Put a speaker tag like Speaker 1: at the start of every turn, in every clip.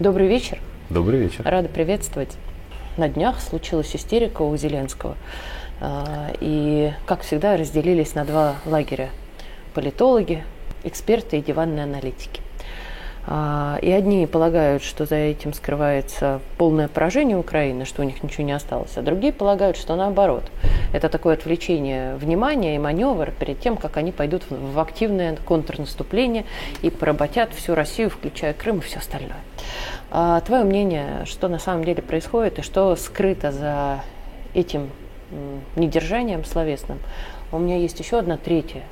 Speaker 1: Добрый вечер.
Speaker 2: Добрый вечер.
Speaker 1: Рада приветствовать. На днях случилась истерика у Зеленского. А, и, как всегда, разделились на два лагеря. Политологи, эксперты и диванные аналитики. А, и одни полагают, что за этим скрывается полное поражение Украины, что у них ничего не осталось, а другие полагают, что наоборот. Это такое отвлечение внимания и маневр перед тем, как они пойдут в активное контрнаступление и поработят всю Россию, включая Крым и все остальное. А твое мнение, что на самом деле происходит и что скрыто за этим недержанием словесным? У меня есть еще одна третья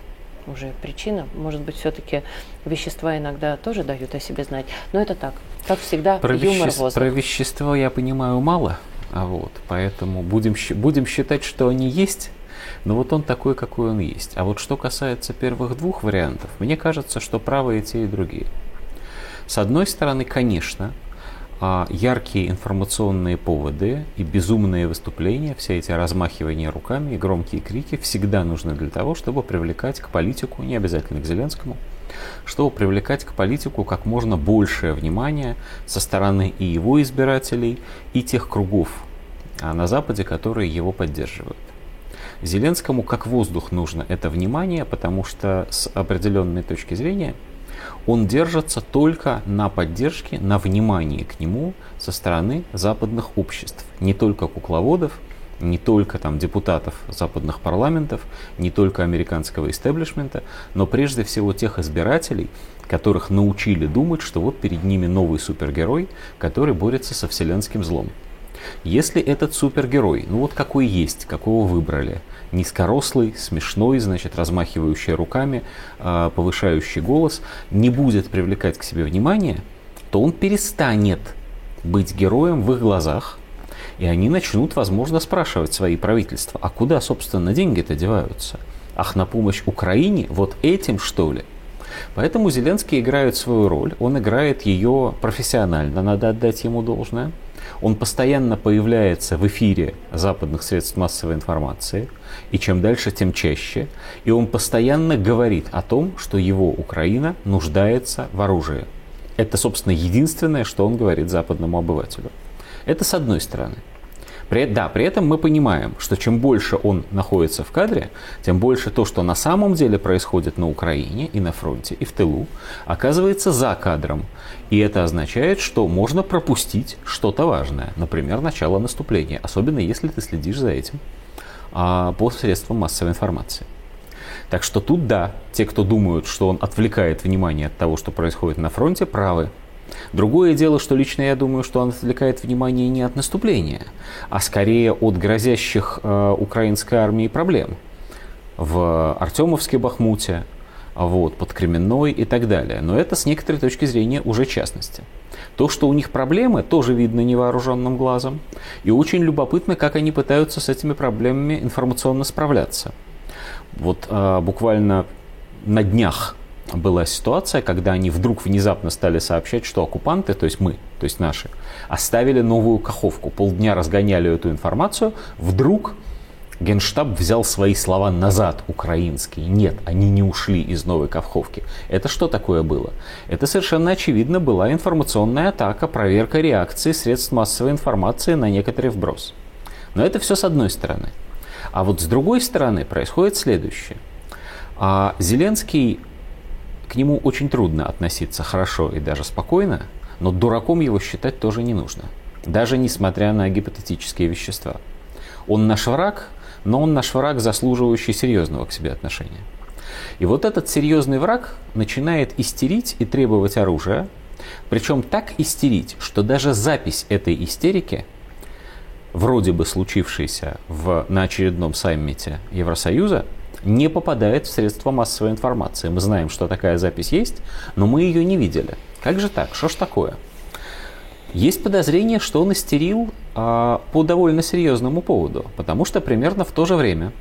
Speaker 1: уже причина. Может быть, все-таки вещества иногда тоже дают о себе знать. Но это так. Как всегда,
Speaker 2: про
Speaker 1: юмор
Speaker 2: веще... Про вещества я понимаю мало, а вот, поэтому будем, будем считать, что они есть, но вот он такой, какой он есть. А вот что касается первых двух вариантов, мне кажется, что правы и те, и другие. С одной стороны, конечно, а яркие информационные поводы и безумные выступления, все эти размахивания руками и громкие крики всегда нужны для того, чтобы привлекать к политику, не обязательно к Зеленскому, чтобы привлекать к политику как можно большее внимание со стороны и его избирателей, и тех кругов а, на Западе, которые его поддерживают. Зеленскому как воздух нужно это внимание, потому что с определенной точки зрения – он держится только на поддержке, на внимании к нему со стороны западных обществ, не только кукловодов, не только там депутатов западных парламентов, не только американского истеблишмента, но прежде всего тех избирателей, которых научили думать, что вот перед ними новый супергерой, который борется со вселенским злом. Если этот супергерой, ну вот какой есть, какого выбрали, низкорослый, смешной, значит, размахивающий руками, а, повышающий голос, не будет привлекать к себе внимание, то он перестанет быть героем в их глазах, и они начнут, возможно, спрашивать свои правительства, а куда, собственно, деньги-то деваются? Ах, на помощь Украине? Вот этим, что ли? Поэтому Зеленский играет свою роль, он играет ее профессионально, надо отдать ему должное. Он постоянно появляется в эфире западных средств массовой информации, и чем дальше, тем чаще. И он постоянно говорит о том, что его Украина нуждается в оружии. Это, собственно, единственное, что он говорит западному обывателю. Это с одной стороны. При, да, при этом мы понимаем, что чем больше он находится в кадре, тем больше то, что на самом деле происходит на Украине и на фронте, и в тылу, оказывается за кадром. И это означает, что можно пропустить что-то важное, например, начало наступления, особенно если ты следишь за этим а, по массовой информации. Так что тут да, те, кто думают, что он отвлекает внимание от того, что происходит на фронте, правы. Другое дело, что лично я думаю, что он отвлекает внимание не от наступления, а скорее от грозящих э, украинской армии проблем в Артемовске, Бахмуте, вот, под Кременной и так далее. Но это с некоторой точки зрения уже частности. То, что у них проблемы, тоже видно невооруженным глазом. И очень любопытно, как они пытаются с этими проблемами информационно справляться. Вот э, буквально на днях была ситуация, когда они вдруг внезапно стали сообщать, что оккупанты, то есть мы, то есть наши, оставили новую Каховку. Полдня разгоняли эту информацию, вдруг Генштаб взял свои слова назад, украинские. Нет, они не ушли из Новой Каховки. Это что такое было? Это совершенно очевидно была информационная атака, проверка реакции средств массовой информации на некоторый вброс. Но это все с одной стороны. А вот с другой стороны происходит следующее. А Зеленский к нему очень трудно относиться хорошо и даже спокойно, но дураком его считать тоже не нужно. Даже несмотря на гипотетические вещества. Он наш враг, но он наш враг, заслуживающий серьезного к себе отношения. И вот этот серьезный враг начинает истерить и требовать оружия, причем так истерить, что даже запись этой истерики, вроде бы случившейся в, на очередном саммите Евросоюза, не попадает в средства массовой информации. Мы знаем, что такая запись есть, но мы ее не видели. Как же так? Что ж такое? Есть подозрение, что он истерил а, по довольно серьезному поводу, потому что примерно в то же время,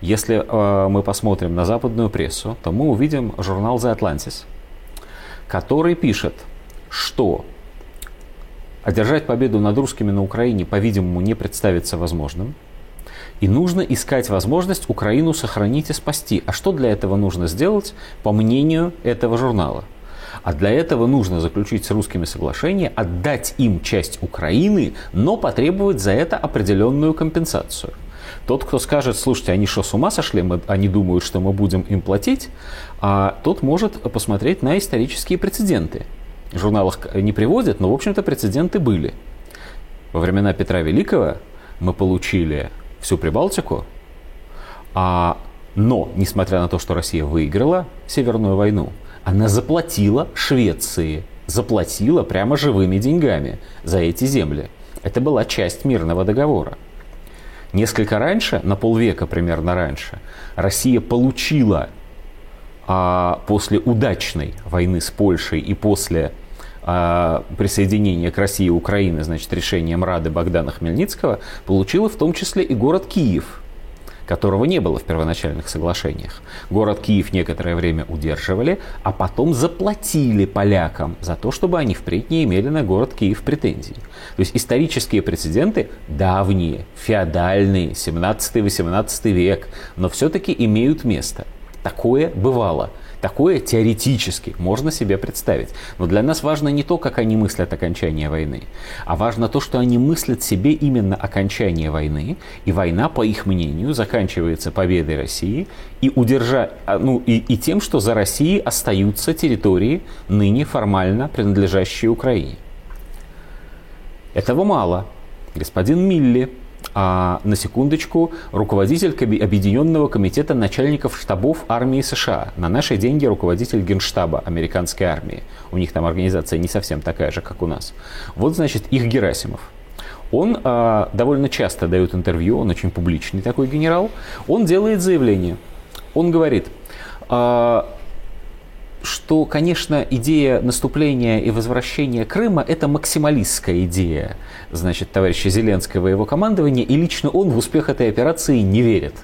Speaker 2: если а, мы посмотрим на западную прессу, то мы увидим журнал The Atlantis, который пишет, что одержать победу над русскими на Украине, по-видимому, не представится возможным – и нужно искать возможность Украину сохранить и спасти. А что для этого нужно сделать, по мнению этого журнала? А для этого нужно заключить с русскими соглашение, отдать им часть Украины, но потребовать за это определенную компенсацию. Тот, кто скажет, слушайте, они что, с ума сошли, мы, они думают, что мы будем им платить, а тот может посмотреть на исторические прецеденты. В журналах не приводят, но, в общем-то, прецеденты были. Во времена Петра Великого мы получили всю Прибалтику, а, но, несмотря на то, что Россия выиграла Северную войну, она заплатила Швеции, заплатила прямо живыми деньгами за эти земли. Это была часть мирного договора. Несколько раньше, на полвека примерно раньше, Россия получила а, после удачной войны с Польшей и после присоединения к России Украины, значит, решением Рады Богдана Хмельницкого, получила в том числе и город Киев – которого не было в первоначальных соглашениях. Город Киев некоторое время удерживали, а потом заплатили полякам за то, чтобы они впредь не имели на город Киев претензий. То есть исторические прецеденты давние, феодальные, 17-18 век, но все-таки имеют место. Такое бывало. Такое теоретически можно себе представить. Но для нас важно не то, как они мыслят окончание войны, а важно то, что они мыслят себе именно окончание войны, и война, по их мнению, заканчивается победой России и, удержа... А, ну, и, и тем, что за Россией остаются территории, ныне формально принадлежащие Украине. Этого мало. Господин Милли, а, на секундочку, руководитель Объединенного комитета начальников штабов армии США. На наши деньги руководитель генштаба американской армии. У них там организация не совсем такая же, как у нас. Вот, значит, их Герасимов. Он а, довольно часто дает интервью, он очень публичный такой генерал. Он делает заявление. Он говорит, а, что, конечно, идея наступления и возвращения Крыма – это максималистская идея, значит, товарища Зеленского и его командования, и лично он в успех этой операции не верит.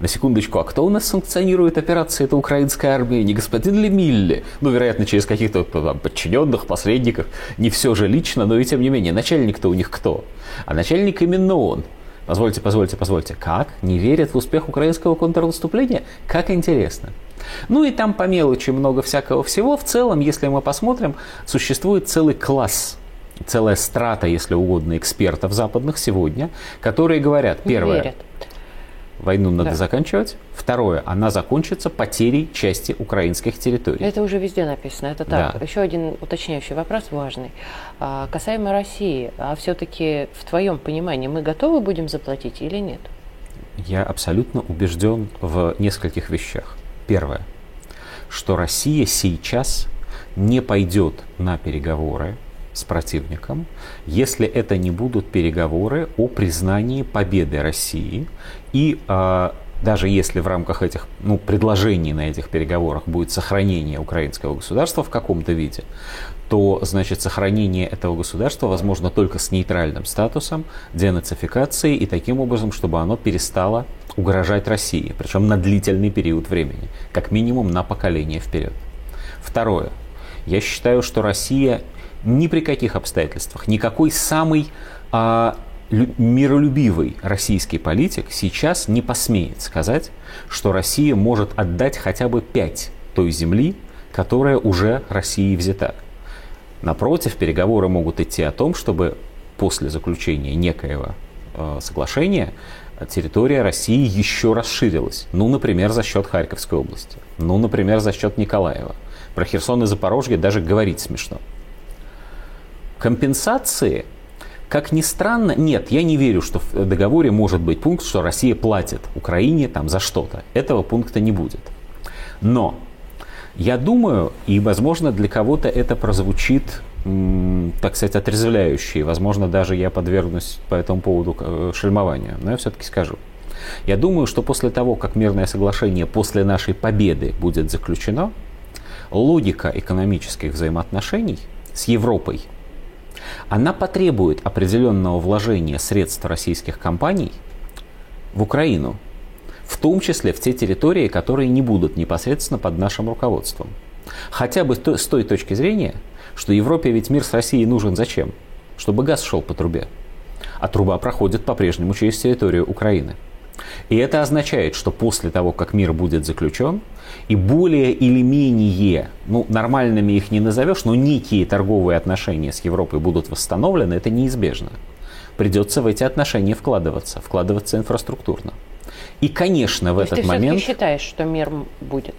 Speaker 2: На секундочку, а кто у нас санкционирует операции? Это украинская армия, не господин ли Милли? Ну, вероятно, через каких-то там, подчиненных, посредников. Не все же лично, но и тем не менее, начальник-то у них кто? А начальник именно он. Позвольте, позвольте, позвольте. Как? Не верят в успех украинского контрнаступления? Как интересно. Ну и там по мелочи много всякого всего. В целом, если мы посмотрим, существует целый класс целая страта, если угодно, экспертов западных сегодня, которые говорят, первое, верят. войну надо да. заканчивать, второе, она закончится потерей части украинских территорий.
Speaker 1: Это уже везде написано, это так. Да. Еще один уточняющий вопрос важный. А, касаемо России, а все-таки в твоем понимании мы готовы будем заплатить или нет?
Speaker 2: Я абсолютно убежден в нескольких вещах. Первое, что Россия сейчас не пойдет на переговоры с противником, если это не будут переговоры о признании победы России и а, даже если в рамках этих ну, предложений на этих переговорах будет сохранение украинского государства в каком-то виде, то, значит, сохранение этого государства возможно только с нейтральным статусом, денацификацией и таким образом, чтобы оно перестало угрожать России, причем на длительный период времени, как минимум на поколение вперед. Второе. Я считаю, что Россия ни при каких обстоятельствах, никакой самый а, миролюбивый российский политик сейчас не посмеет сказать, что Россия может отдать хотя бы пять той земли, которая уже России взята. Напротив, переговоры могут идти о том, чтобы после заключения некоего э, соглашения территория России еще расширилась. Ну, например, за счет Харьковской области. Ну, например, за счет Николаева. Про Херсон и Запорожье даже говорить смешно. Компенсации, как ни странно, нет, я не верю, что в договоре может быть пункт, что Россия платит Украине там за что-то. Этого пункта не будет. Но я думаю, и, возможно, для кого-то это прозвучит так сказать, отрезвляющие. Возможно, даже я подвергнусь по этому поводу э, шельмованию. Но я все-таки скажу. Я думаю, что после того, как мирное соглашение после нашей победы будет заключено, логика экономических взаимоотношений с Европой, она потребует определенного вложения средств российских компаний в Украину, в том числе в те территории, которые не будут непосредственно под нашим руководством. Хотя бы с той точки зрения, что Европе ведь мир с Россией нужен зачем? Чтобы газ шел по трубе. А труба проходит по-прежнему через территорию Украины. И это означает, что после того, как мир будет заключен, и более или менее, ну, нормальными их не назовешь, но некие торговые отношения с Европой будут восстановлены, это неизбежно. Придется в эти отношения вкладываться, вкладываться инфраструктурно. И, конечно, в
Speaker 1: То
Speaker 2: этот
Speaker 1: ты
Speaker 2: момент...
Speaker 1: все-таки считаешь, что мир будет?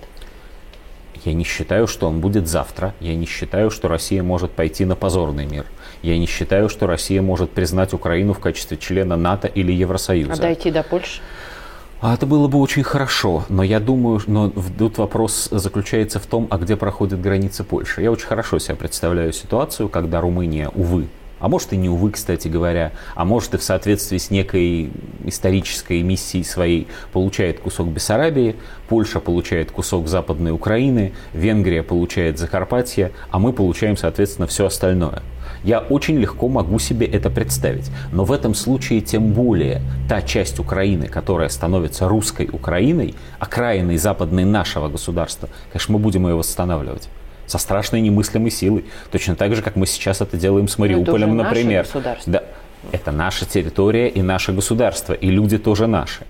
Speaker 2: Я не считаю, что он будет завтра. Я не считаю, что Россия может пойти на позорный мир. Я не считаю, что Россия может признать Украину в качестве члена НАТО или Евросоюза.
Speaker 1: А дойти до Польши?
Speaker 2: А это было бы очень хорошо, но я думаю, но тут вопрос заключается в том, а где проходит граница Польши. Я очень хорошо себе представляю ситуацию, когда Румыния, увы, а может и не увы, кстати говоря, а может и в соответствии с некой исторической миссией своей получает кусок Бессарабии, Польша получает кусок Западной Украины, Венгрия получает Закарпатье, а мы получаем, соответственно, все остальное. Я очень легко могу себе это представить. Но в этом случае тем более та часть Украины, которая становится русской Украиной, окраиной западной нашего государства, конечно, мы будем ее восстанавливать со страшной немыслимой силой. Точно так же, как мы сейчас это делаем с Мариуполем,
Speaker 1: это
Speaker 2: например.
Speaker 1: Наше
Speaker 2: да, это наша территория и наше государство, и люди тоже наши.